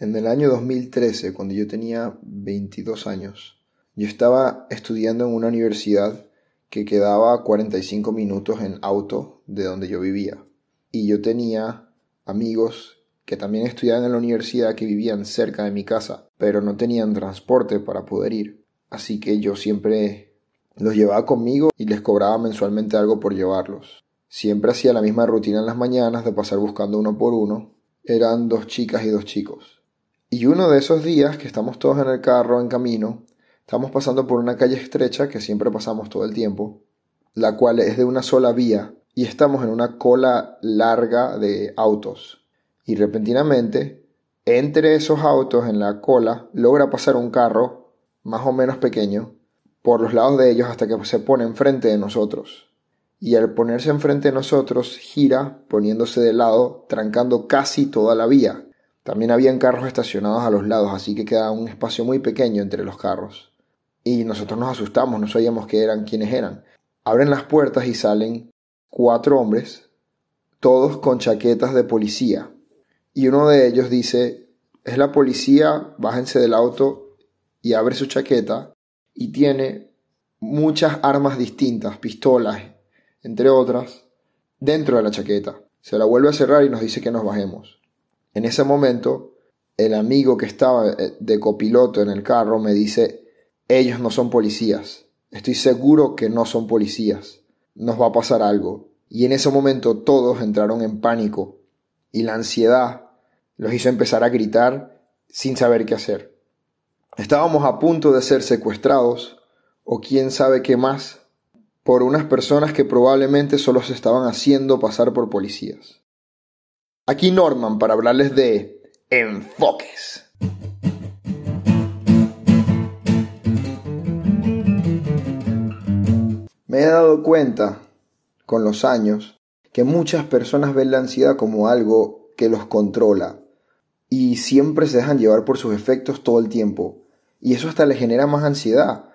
En el año 2013, cuando yo tenía 22 años, yo estaba estudiando en una universidad que quedaba a 45 minutos en auto de donde yo vivía. Y yo tenía amigos que también estudiaban en la universidad que vivían cerca de mi casa, pero no tenían transporte para poder ir. Así que yo siempre los llevaba conmigo y les cobraba mensualmente algo por llevarlos. Siempre hacía la misma rutina en las mañanas de pasar buscando uno por uno. Eran dos chicas y dos chicos. Y uno de esos días que estamos todos en el carro en camino, estamos pasando por una calle estrecha que siempre pasamos todo el tiempo, la cual es de una sola vía, y estamos en una cola larga de autos. Y repentinamente, entre esos autos en la cola, logra pasar un carro, más o menos pequeño, por los lados de ellos hasta que se pone enfrente de nosotros. Y al ponerse enfrente de nosotros, gira, poniéndose de lado, trancando casi toda la vía también habían carros estacionados a los lados, así que quedaba un espacio muy pequeño entre los carros. Y nosotros nos asustamos, no sabíamos qué eran, quiénes eran. Abren las puertas y salen cuatro hombres, todos con chaquetas de policía. Y uno de ellos dice, es la policía, bájense del auto y abre su chaqueta y tiene muchas armas distintas, pistolas, entre otras, dentro de la chaqueta. Se la vuelve a cerrar y nos dice que nos bajemos. En ese momento, el amigo que estaba eh, de copiloto en el carro me dice, ellos no son policías, estoy seguro que no son policías, nos va a pasar algo. Y en ese momento todos entraron en pánico y la ansiedad los hizo empezar a gritar sin saber qué hacer. Estábamos a punto de ser secuestrados o quién sabe qué más por unas personas que probablemente solo se estaban haciendo pasar por policías. Aquí Norman para hablarles de enfoques. Me he dado cuenta con los años que muchas personas ven la ansiedad como algo que los controla y siempre se dejan llevar por sus efectos todo el tiempo. Y eso hasta les genera más ansiedad.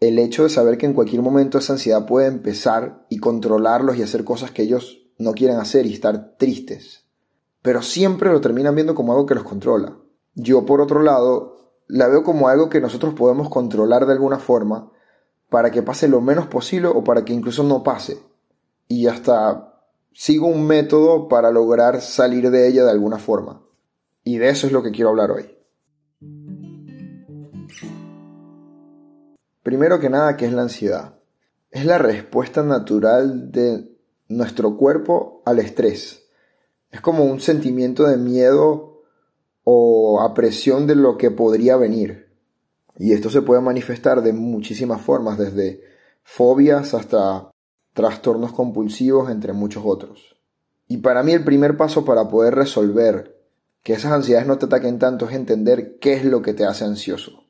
El hecho de saber que en cualquier momento esa ansiedad puede empezar y controlarlos y hacer cosas que ellos no quieren hacer y estar tristes pero siempre lo terminan viendo como algo que los controla. Yo, por otro lado, la veo como algo que nosotros podemos controlar de alguna forma para que pase lo menos posible o para que incluso no pase. Y hasta sigo un método para lograr salir de ella de alguna forma. Y de eso es lo que quiero hablar hoy. Primero que nada, ¿qué es la ansiedad? Es la respuesta natural de nuestro cuerpo al estrés. Es como un sentimiento de miedo o apresión de lo que podría venir. Y esto se puede manifestar de muchísimas formas, desde fobias hasta trastornos compulsivos, entre muchos otros. Y para mí el primer paso para poder resolver que esas ansiedades no te ataquen tanto es entender qué es lo que te hace ansioso.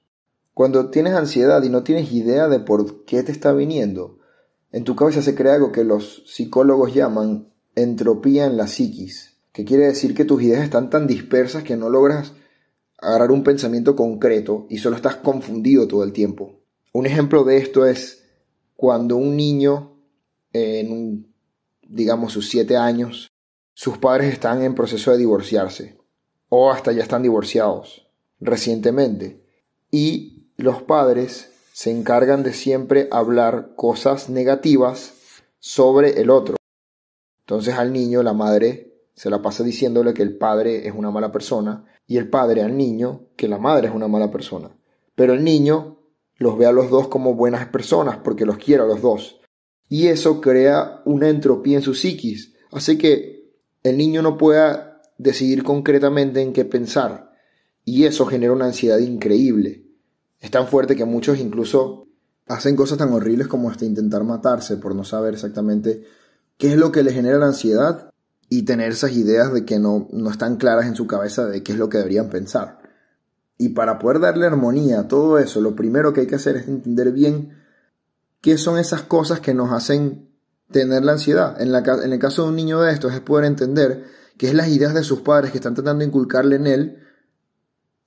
Cuando tienes ansiedad y no tienes idea de por qué te está viniendo, en tu cabeza se crea algo que los psicólogos llaman entropía en la psiquis, que quiere decir que tus ideas están tan dispersas que no logras agarrar un pensamiento concreto y solo estás confundido todo el tiempo. Un ejemplo de esto es cuando un niño en, digamos, sus siete años, sus padres están en proceso de divorciarse o hasta ya están divorciados recientemente y los padres se encargan de siempre hablar cosas negativas sobre el otro. Entonces al niño la madre se la pasa diciéndole que el padre es una mala persona y el padre al niño que la madre es una mala persona. Pero el niño los ve a los dos como buenas personas porque los quiere a los dos. Y eso crea una entropía en su psiquis. Hace que el niño no pueda decidir concretamente en qué pensar. Y eso genera una ansiedad increíble. Es tan fuerte que muchos incluso hacen cosas tan horribles como hasta intentar matarse por no saber exactamente qué es lo que le genera la ansiedad y tener esas ideas de que no, no están claras en su cabeza de qué es lo que deberían pensar. Y para poder darle armonía a todo eso, lo primero que hay que hacer es entender bien qué son esas cosas que nos hacen tener la ansiedad. En, la, en el caso de un niño de estos es poder entender que es las ideas de sus padres que están tratando de inculcarle en él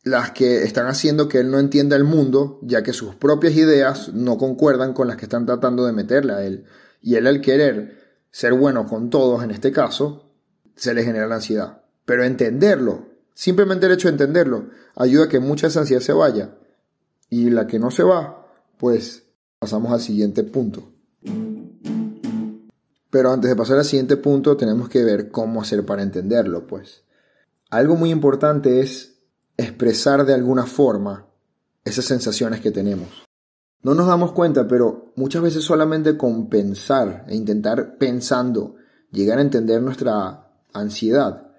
las que están haciendo que él no entienda el mundo, ya que sus propias ideas no concuerdan con las que están tratando de meterle a él. Y él al querer ser bueno con todos en este caso, se le genera la ansiedad. Pero entenderlo Simplemente el hecho de entenderlo ayuda a que mucha esa ansiedad se vaya. Y la que no se va, pues pasamos al siguiente punto. Pero antes de pasar al siguiente punto, tenemos que ver cómo hacer para entenderlo, pues. Algo muy importante es expresar de alguna forma esas sensaciones que tenemos. No nos damos cuenta, pero muchas veces solamente con pensar e intentar pensando llegar a entender nuestra ansiedad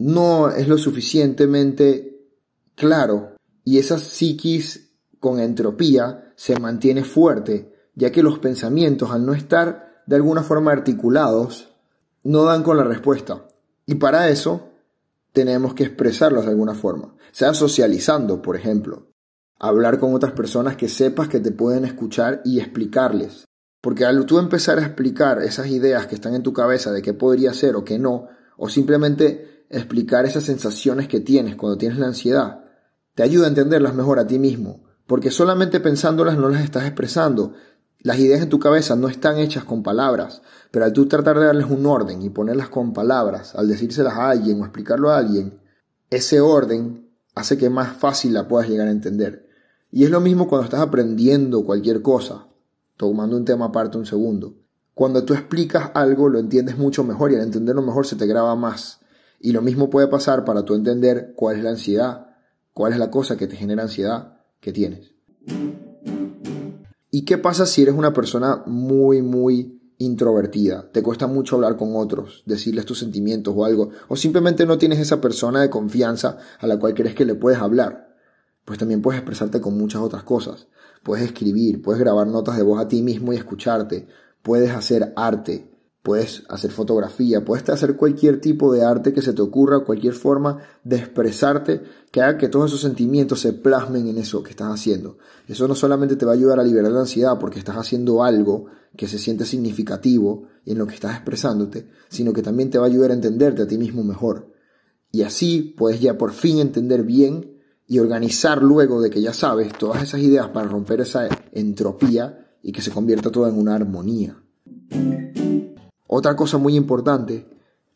no es lo suficientemente claro y esa psiquis con entropía se mantiene fuerte, ya que los pensamientos al no estar de alguna forma articulados, no dan con la respuesta. Y para eso tenemos que expresarlos de alguna forma, sea socializando, por ejemplo, hablar con otras personas que sepas que te pueden escuchar y explicarles. Porque al tú empezar a explicar esas ideas que están en tu cabeza de qué podría ser o qué no, o simplemente explicar esas sensaciones que tienes cuando tienes la ansiedad, te ayuda a entenderlas mejor a ti mismo, porque solamente pensándolas no las estás expresando, las ideas en tu cabeza no están hechas con palabras, pero al tú tratar de darles un orden y ponerlas con palabras, al decírselas a alguien o explicarlo a alguien, ese orden hace que más fácil la puedas llegar a entender. Y es lo mismo cuando estás aprendiendo cualquier cosa, tomando un tema aparte un segundo. Cuando tú explicas algo lo entiendes mucho mejor y al entenderlo mejor se te graba más. Y lo mismo puede pasar para tú entender cuál es la ansiedad, cuál es la cosa que te genera ansiedad que tienes. ¿Y qué pasa si eres una persona muy, muy introvertida? Te cuesta mucho hablar con otros, decirles tus sentimientos o algo, o simplemente no tienes esa persona de confianza a la cual crees que le puedes hablar. Pues también puedes expresarte con muchas otras cosas. Puedes escribir, puedes grabar notas de voz a ti mismo y escucharte, puedes hacer arte, Puedes hacer fotografía, puedes hacer cualquier tipo de arte que se te ocurra, cualquier forma de expresarte que haga que todos esos sentimientos se plasmen en eso que estás haciendo. Eso no solamente te va a ayudar a liberar la ansiedad porque estás haciendo algo que se siente significativo en lo que estás expresándote, sino que también te va a ayudar a entenderte a ti mismo mejor. Y así puedes ya por fin entender bien y organizar luego de que ya sabes todas esas ideas para romper esa entropía y que se convierta todo en una armonía. Otra cosa muy importante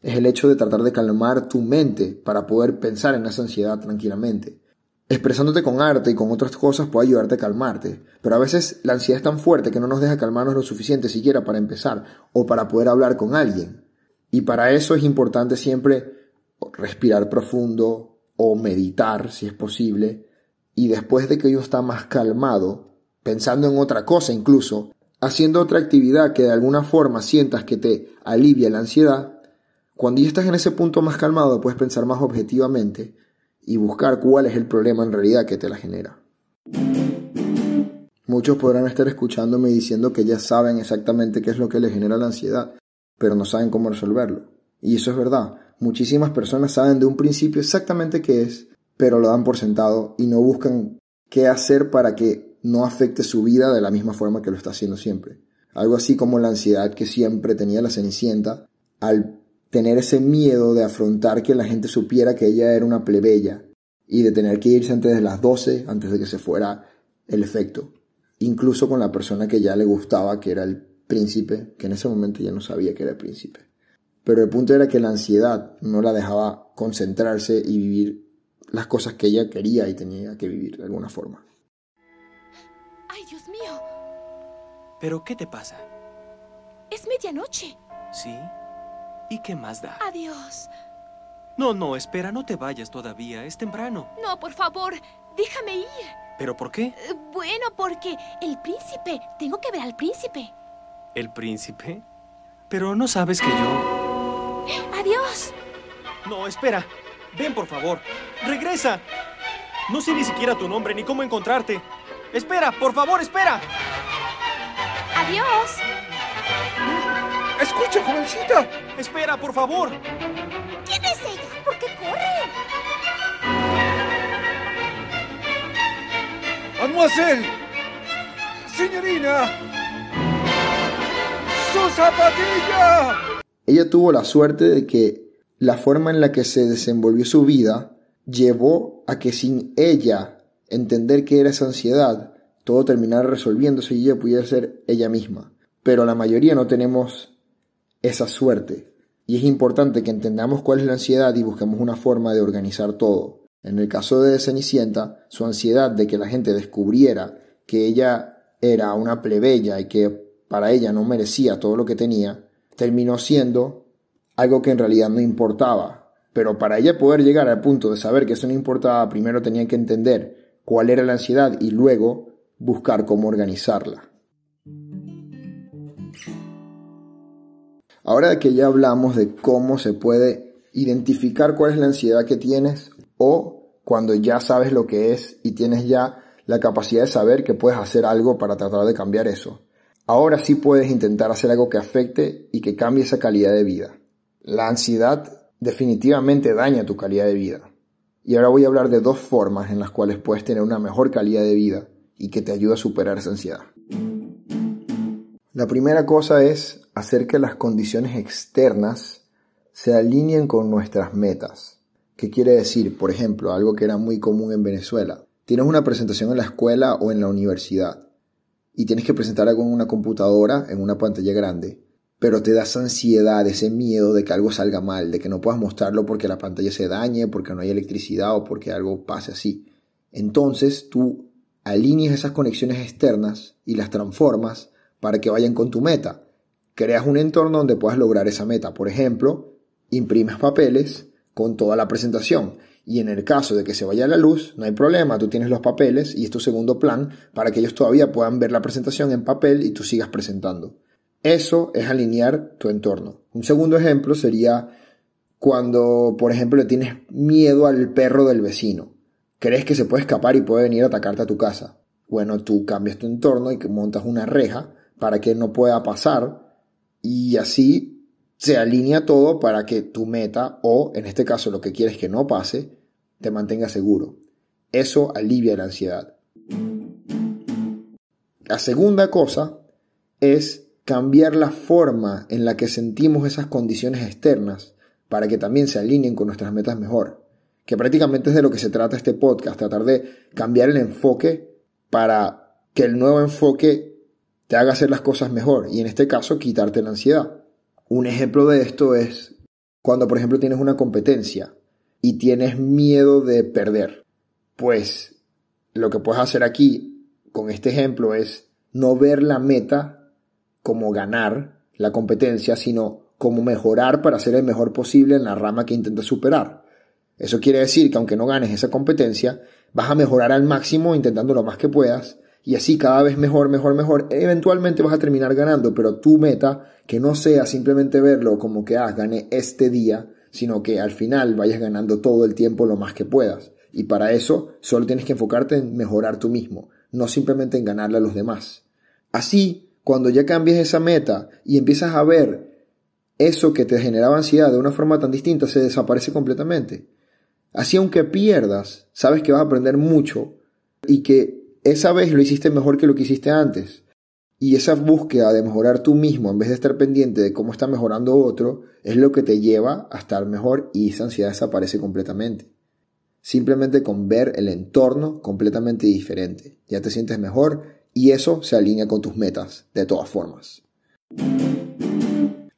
es el hecho de tratar de calmar tu mente para poder pensar en esa ansiedad tranquilamente. Expresándote con arte y con otras cosas puede ayudarte a calmarte, pero a veces la ansiedad es tan fuerte que no nos deja calmarnos lo suficiente siquiera para empezar o para poder hablar con alguien. Y para eso es importante siempre respirar profundo o meditar si es posible y después de que uno está más calmado, pensando en otra cosa incluso, haciendo otra actividad que de alguna forma sientas que te alivia la ansiedad, cuando ya estás en ese punto más calmado puedes pensar más objetivamente y buscar cuál es el problema en realidad que te la genera. Muchos podrán estar escuchándome diciendo que ya saben exactamente qué es lo que les genera la ansiedad, pero no saben cómo resolverlo. Y eso es verdad. Muchísimas personas saben de un principio exactamente qué es, pero lo dan por sentado y no buscan qué hacer para que no afecte su vida de la misma forma que lo está haciendo siempre. Algo así como la ansiedad que siempre tenía la Cenicienta al tener ese miedo de afrontar que la gente supiera que ella era una plebeya y de tener que irse antes de las 12, antes de que se fuera el efecto. Incluso con la persona que ya le gustaba, que era el príncipe, que en ese momento ya no sabía que era el príncipe. Pero el punto era que la ansiedad no la dejaba concentrarse y vivir las cosas que ella quería y tenía que vivir de alguna forma. ¡Ay, Dios mío! ¿Pero qué te pasa? Es medianoche. ¿Sí? ¿Y qué más da? Adiós. No, no, espera, no te vayas todavía. Es temprano. No, por favor, déjame ir. ¿Pero por qué? Eh, bueno, porque el príncipe. Tengo que ver al príncipe. ¿El príncipe? Pero no sabes que yo... Adiós. No, espera. Ven, por favor. Regresa. No sé ni siquiera tu nombre ni cómo encontrarte. Espera, por favor, espera. Adiós. Escucha, jovencita. Espera, por favor. ¿Quién es ella? ¿Por qué corre? Mademoiselle. Señorina. Su zapatilla. Ella tuvo la suerte de que la forma en la que se desenvolvió su vida llevó a que sin ella entender que era esa ansiedad, todo terminara resolviéndose y ella pudiera ser ella misma. Pero la mayoría no tenemos esa suerte. Y es importante que entendamos cuál es la ansiedad y busquemos una forma de organizar todo. En el caso de Cenicienta, su ansiedad de que la gente descubriera que ella era una plebeya y que para ella no merecía todo lo que tenía, terminó siendo algo que en realidad no importaba. Pero para ella poder llegar al punto de saber que eso no importaba, primero tenía que entender cuál era la ansiedad y luego buscar cómo organizarla. Ahora que ya hablamos de cómo se puede identificar cuál es la ansiedad que tienes o cuando ya sabes lo que es y tienes ya la capacidad de saber que puedes hacer algo para tratar de cambiar eso. Ahora sí puedes intentar hacer algo que afecte y que cambie esa calidad de vida. La ansiedad definitivamente daña tu calidad de vida. Y ahora voy a hablar de dos formas en las cuales puedes tener una mejor calidad de vida y que te ayuda a superar esa ansiedad. La primera cosa es hacer que las condiciones externas se alineen con nuestras metas. ¿Qué quiere decir? Por ejemplo, algo que era muy común en Venezuela. Tienes una presentación en la escuela o en la universidad y tienes que presentar algo en una computadora, en una pantalla grande, pero te das ansiedad, ese miedo de que algo salga mal, de que no puedas mostrarlo porque la pantalla se dañe, porque no hay electricidad o porque algo pase así. Entonces tú alineas esas conexiones externas y las transformas para que vayan con tu meta. Creas un entorno donde puedas lograr esa meta. Por ejemplo, imprimes papeles con toda la presentación. Y en el caso de que se vaya la luz, no hay problema, tú tienes los papeles y es tu segundo plan para que ellos todavía puedan ver la presentación en papel y tú sigas presentando. Eso es alinear tu entorno. Un segundo ejemplo sería cuando, por ejemplo, le tienes miedo al perro del vecino crees que se puede escapar y puede venir a atacarte a tu casa. Bueno, tú cambias tu entorno y montas una reja para que no pueda pasar y así se alinea todo para que tu meta o en este caso lo que quieres que no pase te mantenga seguro. Eso alivia la ansiedad. La segunda cosa es cambiar la forma en la que sentimos esas condiciones externas para que también se alineen con nuestras metas mejor que prácticamente es de lo que se trata este podcast, tratar de cambiar el enfoque para que el nuevo enfoque te haga hacer las cosas mejor y en este caso quitarte la ansiedad. Un ejemplo de esto es cuando por ejemplo tienes una competencia y tienes miedo de perder. Pues lo que puedes hacer aquí con este ejemplo es no ver la meta como ganar la competencia, sino como mejorar para ser el mejor posible en la rama que intentas superar. Eso quiere decir que aunque no ganes esa competencia, vas a mejorar al máximo intentando lo más que puedas y así cada vez mejor, mejor, mejor. Eventualmente vas a terminar ganando, pero tu meta que no sea simplemente verlo como que, ah, gané este día, sino que al final vayas ganando todo el tiempo lo más que puedas. Y para eso solo tienes que enfocarte en mejorar tú mismo, no simplemente en ganarle a los demás. Así, cuando ya cambies esa meta y empiezas a ver eso que te generaba ansiedad de una forma tan distinta, se desaparece completamente. Así aunque pierdas, sabes que vas a aprender mucho y que esa vez lo hiciste mejor que lo que hiciste antes. Y esa búsqueda de mejorar tú mismo en vez de estar pendiente de cómo está mejorando otro es lo que te lleva a estar mejor y esa ansiedad desaparece completamente. Simplemente con ver el entorno completamente diferente. Ya te sientes mejor y eso se alinea con tus metas de todas formas.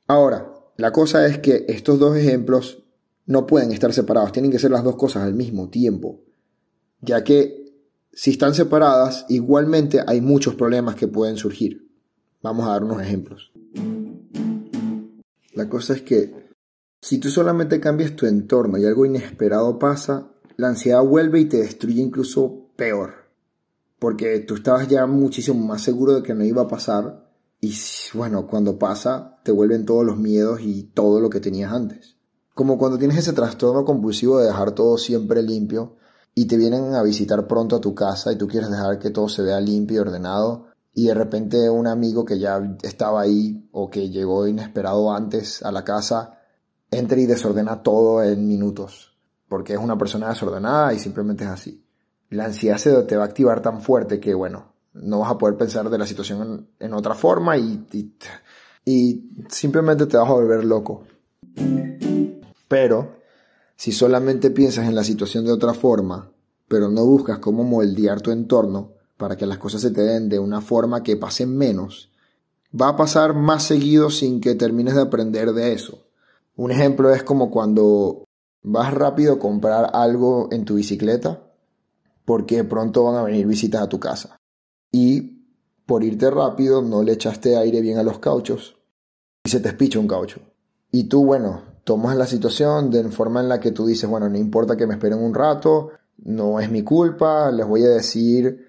Ahora, la cosa es que estos dos ejemplos no pueden estar separados, tienen que ser las dos cosas al mismo tiempo, ya que si están separadas, igualmente hay muchos problemas que pueden surgir. Vamos a dar unos ejemplos. La cosa es que si tú solamente cambias tu entorno y algo inesperado pasa, la ansiedad vuelve y te destruye incluso peor. Porque tú estabas ya muchísimo más seguro de que no iba a pasar y bueno, cuando pasa te vuelven todos los miedos y todo lo que tenías antes. Como cuando tienes ese trastorno compulsivo de dejar todo siempre limpio y te vienen a visitar pronto a tu casa y tú quieres dejar que todo se vea limpio y ordenado y de repente un amigo que ya estaba ahí o que llegó inesperado antes a la casa entra y desordena todo en minutos porque es una persona desordenada y simplemente es así. La ansiedad se te va a activar tan fuerte que bueno, no vas a poder pensar de la situación en, otra forma y, y, simplemente te vas a volver loco. Pero, si solamente piensas en la situación de otra forma, pero no buscas cómo moldear tu entorno para que las cosas se te den de una forma que pasen menos, va a pasar más seguido sin que termines de aprender de eso. Un ejemplo es como cuando vas rápido a comprar algo en tu bicicleta porque pronto van a venir visitas a tu casa. Y por irte rápido no le echaste aire bien a los cauchos y se te espicha un caucho. Y tú, bueno, tomas la situación de forma en la que tú dices, bueno, no importa que me esperen un rato, no es mi culpa, les voy a decir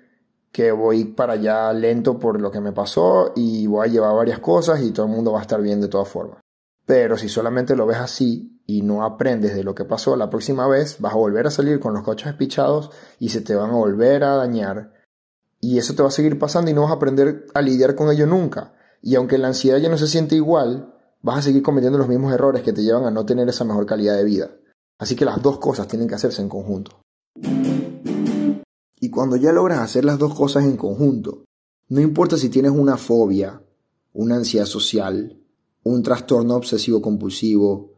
que voy para allá lento por lo que me pasó y voy a llevar varias cosas y todo el mundo va a estar bien de todas formas. Pero si solamente lo ves así y no aprendes de lo que pasó la próxima vez, vas a volver a salir con los coches espichados y se te van a volver a dañar. Y eso te va a seguir pasando y no vas a aprender a lidiar con ello nunca. Y aunque la ansiedad ya no se siente igual, vas a seguir cometiendo los mismos errores que te llevan a no tener esa mejor calidad de vida. Así que las dos cosas tienen que hacerse en conjunto. Y cuando ya logras hacer las dos cosas en conjunto, no importa si tienes una fobia, una ansiedad social, un trastorno obsesivo compulsivo,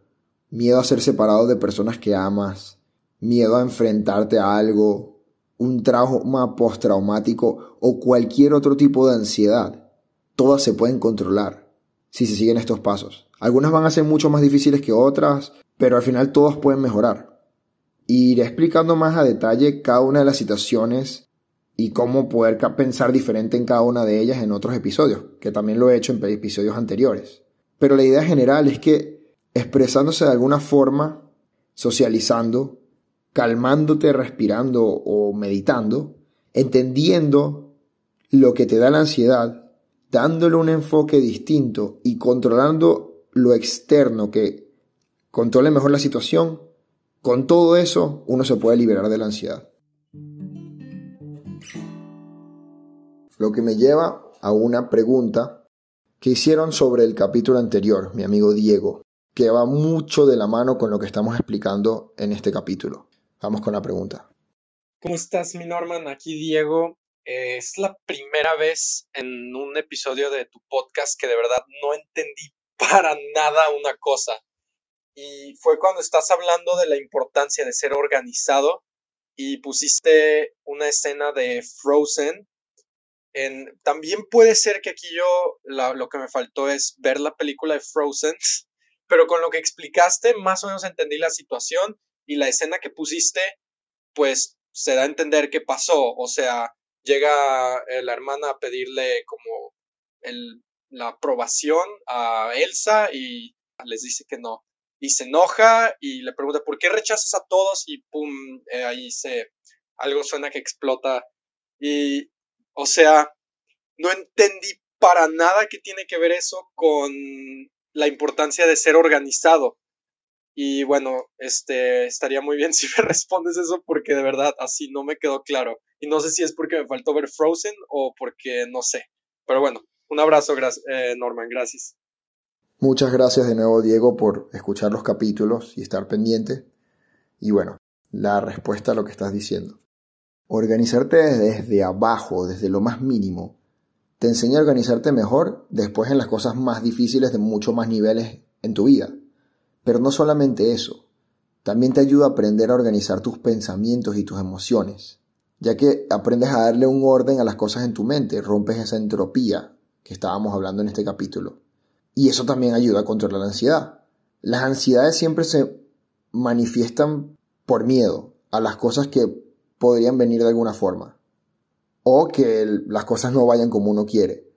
miedo a ser separado de personas que amas, miedo a enfrentarte a algo, un trauma postraumático o cualquier otro tipo de ansiedad, todas se pueden controlar si se siguen estos pasos. Algunas van a ser mucho más difíciles que otras, pero al final todas pueden mejorar. Iré explicando más a detalle cada una de las situaciones y cómo poder pensar diferente en cada una de ellas en otros episodios, que también lo he hecho en episodios anteriores. Pero la idea general es que expresándose de alguna forma, socializando, calmándote, respirando o meditando, entendiendo lo que te da la ansiedad dándole un enfoque distinto y controlando lo externo que controle mejor la situación, con todo eso uno se puede liberar de la ansiedad. Lo que me lleva a una pregunta que hicieron sobre el capítulo anterior, mi amigo Diego, que va mucho de la mano con lo que estamos explicando en este capítulo. Vamos con la pregunta. ¿Cómo estás, mi Norman? Aquí Diego. Eh, es la primera vez en un episodio de tu podcast que de verdad no entendí para nada una cosa. Y fue cuando estás hablando de la importancia de ser organizado y pusiste una escena de Frozen. En, también puede ser que aquí yo lo que me faltó es ver la película de Frozen, pero con lo que explicaste más o menos entendí la situación y la escena que pusiste pues se da a entender qué pasó. O sea, llega eh, la hermana a pedirle como el, la aprobación a Elsa y les dice que no. Y se enoja y le pregunta, ¿por qué rechazas a todos? Y pum, eh, ahí se, algo suena que explota. Y, o sea, no entendí para nada qué tiene que ver eso con la importancia de ser organizado. Y bueno, este, estaría muy bien si me respondes eso porque de verdad así no me quedó claro. Y no sé si es porque me faltó ver Frozen o porque no sé. Pero bueno, un abrazo, eh, Norman, gracias. Muchas gracias de nuevo, Diego, por escuchar los capítulos y estar pendiente. Y bueno, la respuesta a lo que estás diciendo. Organizarte desde abajo, desde lo más mínimo, te enseña a organizarte mejor después en las cosas más difíciles de muchos más niveles en tu vida. Pero no solamente eso, también te ayuda a aprender a organizar tus pensamientos y tus emociones, ya que aprendes a darle un orden a las cosas en tu mente, rompes esa entropía que estábamos hablando en este capítulo. Y eso también ayuda a controlar la ansiedad. Las ansiedades siempre se manifiestan por miedo a las cosas que podrían venir de alguna forma o que las cosas no vayan como uno quiere.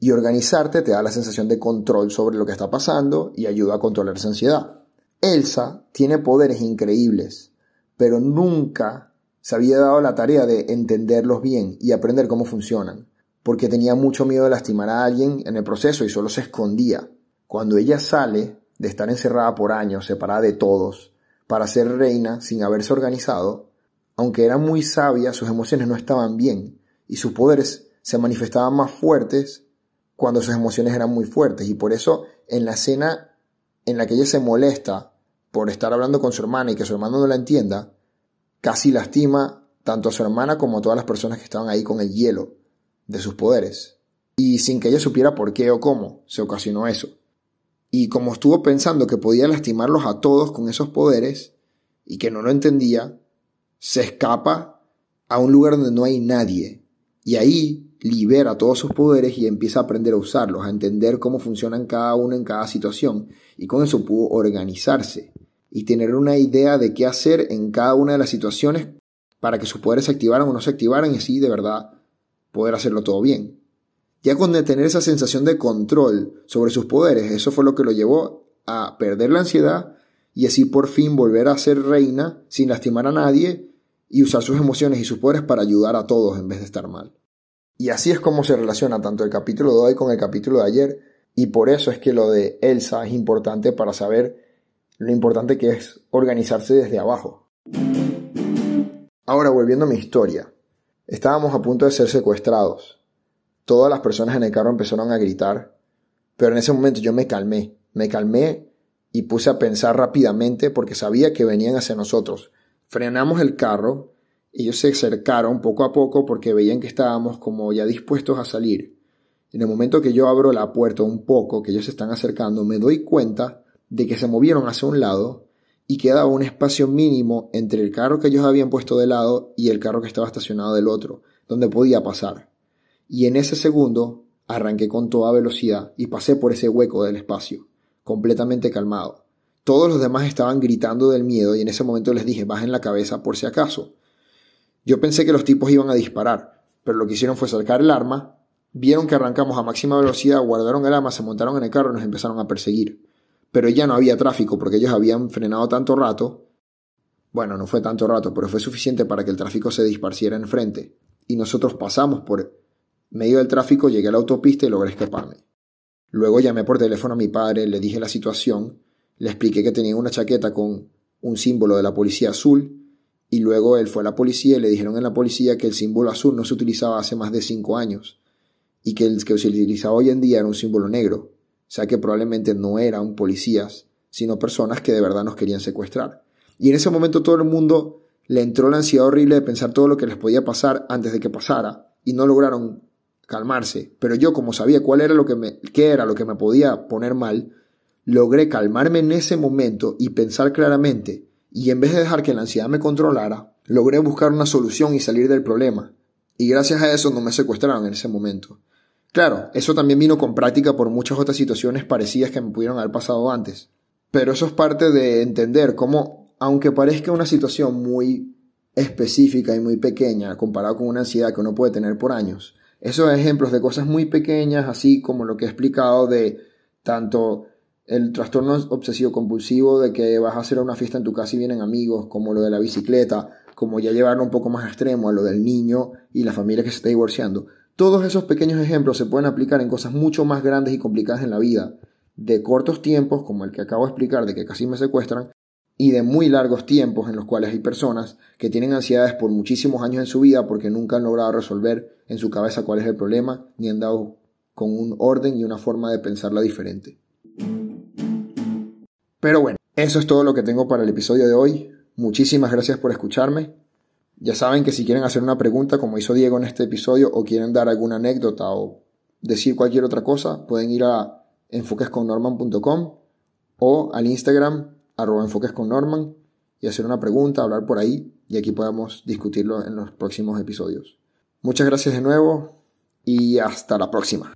Y organizarte te da la sensación de control sobre lo que está pasando y ayuda a controlar esa ansiedad. Elsa tiene poderes increíbles, pero nunca se había dado la tarea de entenderlos bien y aprender cómo funcionan, porque tenía mucho miedo de lastimar a alguien en el proceso y solo se escondía. Cuando ella sale de estar encerrada por años, separada de todos, para ser reina sin haberse organizado, aunque era muy sabia, sus emociones no estaban bien y sus poderes se manifestaban más fuertes cuando sus emociones eran muy fuertes. Y por eso en la escena en la que ella se molesta por estar hablando con su hermana y que su hermano no la entienda, casi lastima tanto a su hermana como a todas las personas que estaban ahí con el hielo de sus poderes. Y sin que ella supiera por qué o cómo se ocasionó eso. Y como estuvo pensando que podía lastimarlos a todos con esos poderes y que no lo entendía, se escapa a un lugar donde no hay nadie. Y ahí libera todos sus poderes y empieza a aprender a usarlos, a entender cómo funcionan cada uno en cada situación. Y con eso pudo organizarse y tener una idea de qué hacer en cada una de las situaciones para que sus poderes se activaran o no se activaran y así de verdad poder hacerlo todo bien. Ya con tener esa sensación de control sobre sus poderes, eso fue lo que lo llevó a perder la ansiedad y así por fin volver a ser reina sin lastimar a nadie y usar sus emociones y sus poderes para ayudar a todos en vez de estar mal. Y así es como se relaciona tanto el capítulo de hoy con el capítulo de ayer y por eso es que lo de Elsa es importante para saber lo importante que es organizarse desde abajo. Ahora volviendo a mi historia, estábamos a punto de ser secuestrados todas las personas en el carro empezaron a gritar, pero en ese momento yo me calmé, me calmé y puse a pensar rápidamente porque sabía que venían hacia nosotros. Frenamos el carro, ellos se acercaron poco a poco porque veían que estábamos como ya dispuestos a salir. En el momento que yo abro la puerta un poco, que ellos se están acercando, me doy cuenta de que se movieron hacia un lado y quedaba un espacio mínimo entre el carro que ellos habían puesto de lado y el carro que estaba estacionado del otro, donde podía pasar y en ese segundo arranqué con toda velocidad y pasé por ese hueco del espacio, completamente calmado. Todos los demás estaban gritando del miedo y en ese momento les dije bajen la cabeza por si acaso. Yo pensé que los tipos iban a disparar, pero lo que hicieron fue sacar el arma, vieron que arrancamos a máxima velocidad, guardaron el arma, se montaron en el carro y nos empezaron a perseguir. Pero ya no había tráfico porque ellos habían frenado tanto rato. Bueno, no fue tanto rato, pero fue suficiente para que el tráfico se disparciera enfrente. Y nosotros pasamos por medio del tráfico llegué a la autopista y logré escaparme. Luego llamé por teléfono a mi padre, le dije la situación, le expliqué que tenía una chaqueta con un símbolo de la policía azul y luego él fue a la policía y le dijeron en la policía que el símbolo azul no se utilizaba hace más de cinco años y que el que se utiliza hoy en día era un símbolo negro, o sea que probablemente no eran policías, sino personas que de verdad nos querían secuestrar. Y en ese momento todo el mundo le entró la ansiedad horrible de pensar todo lo que les podía pasar antes de que pasara y no lograron calmarse, pero yo como sabía cuál era lo que me, qué era lo que me podía poner mal, logré calmarme en ese momento y pensar claramente, y en vez de dejar que la ansiedad me controlara, logré buscar una solución y salir del problema. Y gracias a eso no me secuestraron en ese momento. Claro, eso también vino con práctica por muchas otras situaciones parecidas que me pudieron haber pasado antes. Pero eso es parte de entender cómo, aunque parezca una situación muy específica y muy pequeña comparado con una ansiedad que uno puede tener por años, esos ejemplos de cosas muy pequeñas, así como lo que he explicado de tanto el trastorno obsesivo compulsivo de que vas a hacer una fiesta en tu casa y vienen amigos, como lo de la bicicleta, como ya llevarlo un poco más extremo a lo del niño y la familia que se está divorciando. Todos esos pequeños ejemplos se pueden aplicar en cosas mucho más grandes y complicadas en la vida, de cortos tiempos, como el que acabo de explicar, de que casi me secuestran, y de muy largos tiempos en los cuales hay personas que tienen ansiedades por muchísimos años en su vida porque nunca han logrado resolver en su cabeza cuál es el problema, ni han dado con un orden y una forma de pensarla diferente. Pero bueno, eso es todo lo que tengo para el episodio de hoy. Muchísimas gracias por escucharme. Ya saben que si quieren hacer una pregunta como hizo Diego en este episodio o quieren dar alguna anécdota o decir cualquier otra cosa, pueden ir a enfoquesconnorman.com o al Instagram arroba enfoques con Norman y hacer una pregunta, hablar por ahí y aquí podamos discutirlo en los próximos episodios. Muchas gracias de nuevo y hasta la próxima.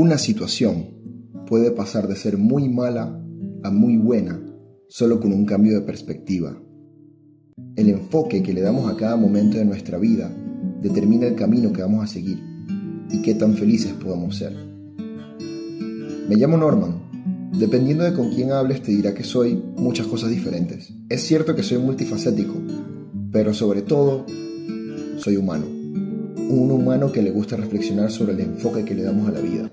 Una situación puede pasar de ser muy mala a muy buena solo con un cambio de perspectiva. El enfoque que le damos a cada momento de nuestra vida determina el camino que vamos a seguir y qué tan felices podamos ser. Me llamo Norman. Dependiendo de con quién hables te dirá que soy muchas cosas diferentes. Es cierto que soy multifacético, pero sobre todo soy humano. Un humano que le gusta reflexionar sobre el enfoque que le damos a la vida.